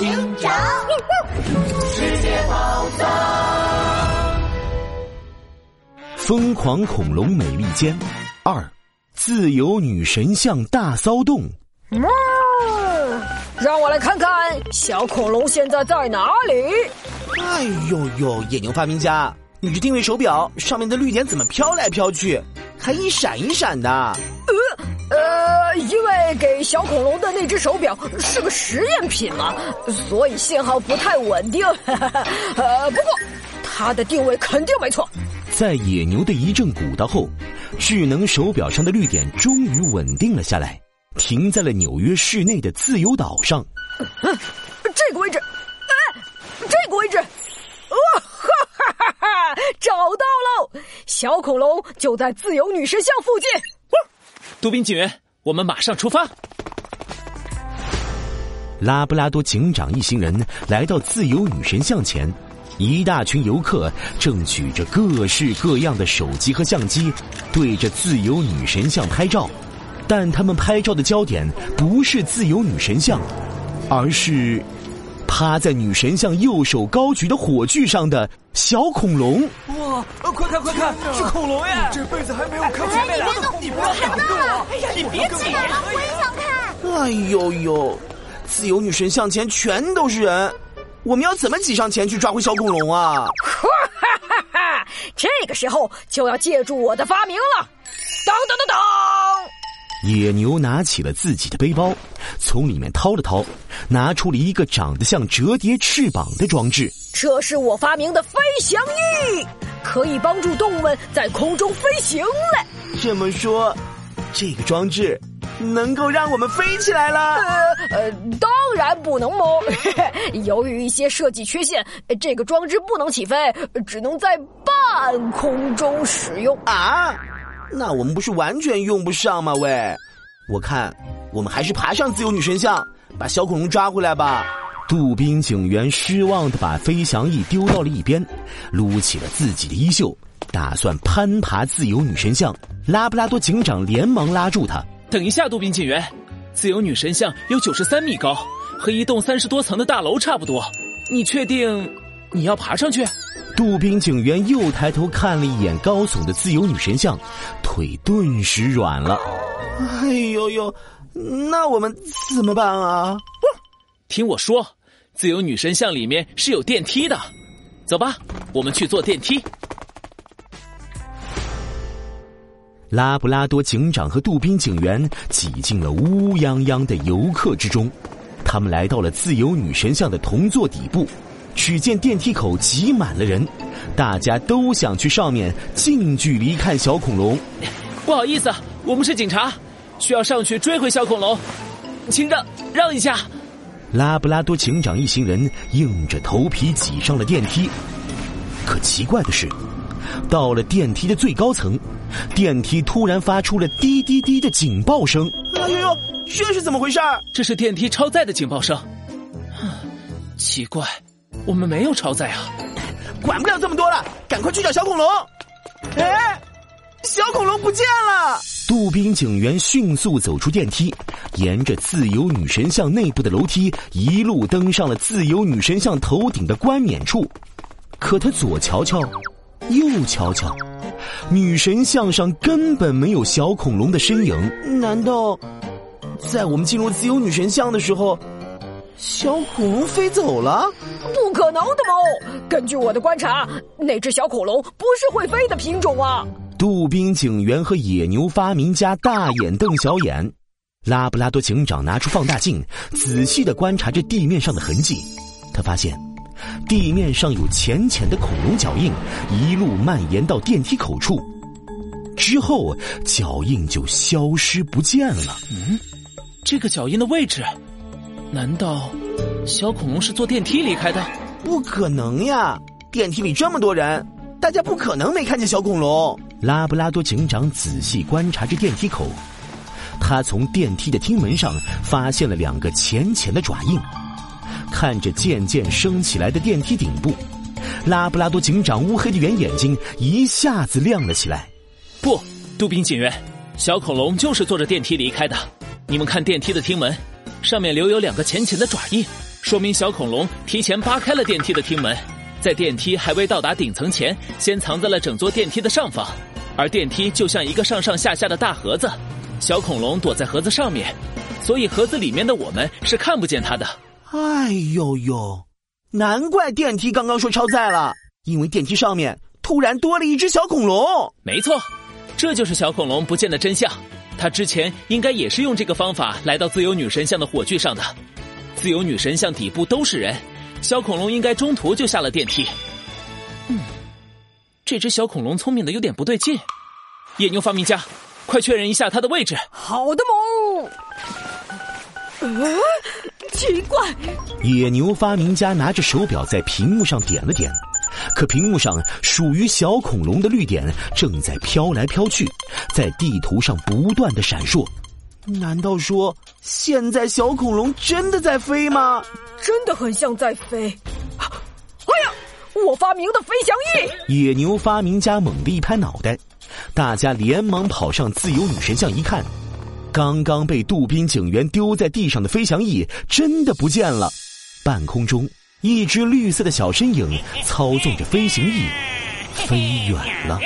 警长，世界宝藏，疯狂恐龙美利坚二，自由女神像大骚动。喵！让我来看看小恐龙现在在哪里。哎呦呦，野牛发明家，你这定位手表上面的绿点怎么飘来飘去，还一闪一闪的？因为给小恐龙的那只手表是个实验品嘛，所以信号不太稳定。呃，不过它的定位肯定没错。在野牛的一阵鼓捣后，智能手表上的绿点终于稳定了下来，停在了纽约市内的自由岛上。嗯 这个位置，哎，这个位置，哇哈哈哈哈！找到喽，小恐龙就在自由女神像附近。杜宾警员，我们马上出发。拉布拉多警长一行人来到自由女神像前，一大群游客正举着各式各样的手机和相机，对着自由女神像拍照。但他们拍照的焦点不是自由女神像，而是趴在女神像右手高举的火炬上的小恐龙。哇！快看快看，是恐龙呀！这辈子还没有看见。哎，你别动，你不要看到！哎呀，你别挤！我也想看。哎呦呦，自由女神像前全都是人，我们要怎么挤上前去抓回小恐龙啊？哈哈哈哈！这个时候就要借助我的发明了。当当当当！野牛拿起了自己的背包，从里面掏了掏，拿出了一个长得像折叠翅膀的装置。这是我发明的飞翔翼，可以帮助动物们在空中飞行嘞。这么说，这个装置能够让我们飞起来了？呃呃，当然不能哦？由于一些设计缺陷，这个装置不能起飞，只能在半空中使用啊。那我们不是完全用不上吗？喂，我看我们还是爬上自由女神像，把小恐龙抓回来吧。杜宾警员失望的把飞翔翼丢到了一边，撸起了自己的衣袖，打算攀爬自由女神像。拉布拉多警长连忙拉住他：“等一下，杜宾警员，自由女神像有九十三米高，和一栋三十多层的大楼差不多。你确定你要爬上去？”杜宾警员又抬头看了一眼高耸的自由女神像，腿顿时软了。哎呦呦，那我们怎么办啊？听我说，自由女神像里面是有电梯的，走吧，我们去坐电梯。拉布拉多警长和杜宾警员挤进了乌泱泱的游客之中，他们来到了自由女神像的铜座底部。只见电梯口挤满了人，大家都想去上面近距离看小恐龙。不好意思，我们是警察，需要上去追回小恐龙，请让让一下。拉布拉多警长一行人硬着头皮挤上了电梯。可奇怪的是，到了电梯的最高层，电梯突然发出了滴滴滴的警报声。哎呦呦，这是怎么回事？这是电梯超载的警报声。奇怪。我们没有超载啊！管不了这么多了，赶快去找小恐龙！哎，小恐龙不见了！杜宾警员迅速走出电梯，沿着自由女神像内部的楼梯，一路登上了自由女神像头顶的冠冕处。可他左瞧瞧，右瞧瞧，女神像上根本没有小恐龙的身影。难道在我们进入自由女神像的时候？小恐龙飞走了？不可能的猫！根据我的观察，那只小恐龙不是会飞的品种啊！杜宾警员和野牛发明家大眼瞪小眼。拉布拉多警长拿出放大镜，仔细的观察着地面上的痕迹。他发现，地面上有浅浅的恐龙脚印，一路蔓延到电梯口处，之后脚印就消失不见了。嗯，这个脚印的位置。难道小恐龙是坐电梯离开的？不可能呀！电梯里这么多人，大家不可能没看见小恐龙。拉布拉多警长仔细观察着电梯口，他从电梯的厅门上发现了两个浅浅的爪印。看着渐渐升起来的电梯顶部，拉布拉多警长乌黑的圆眼睛一下子亮了起来。不，杜宾警员，小恐龙就是坐着电梯离开的。你们看电梯的厅门。上面留有两个浅浅的爪印，说明小恐龙提前扒开了电梯的厅门，在电梯还未到达顶层前，先藏在了整座电梯的上方。而电梯就像一个上上下下的大盒子，小恐龙躲在盒子上面，所以盒子里面的我们是看不见它的。哎呦呦，难怪电梯刚刚说超载了，因为电梯上面突然多了一只小恐龙。没错，这就是小恐龙不见的真相。它之前应该也是用这个方法来到自由女神像的火炬上的。自由女神像底部都是人，小恐龙应该中途就下了电梯。嗯，这只小恐龙聪明的有点不对劲。野牛发明家，快确认一下它的位置。好的，萌。呃，奇怪。野牛发明家拿着手表在屏幕上点了点，可屏幕上属于小恐龙的绿点正在飘来飘去，在地图上不断的闪烁。难道说现在小恐龙真的在飞吗？真的很像在飞！哎呀，我发明的飞翔翼！野牛发明家猛地一拍脑袋，大家连忙跑上自由女神像一看，刚刚被杜宾警员丢在地上的飞翔翼真的不见了。半空中，一只绿色的小身影操纵着飞行翼飞远了。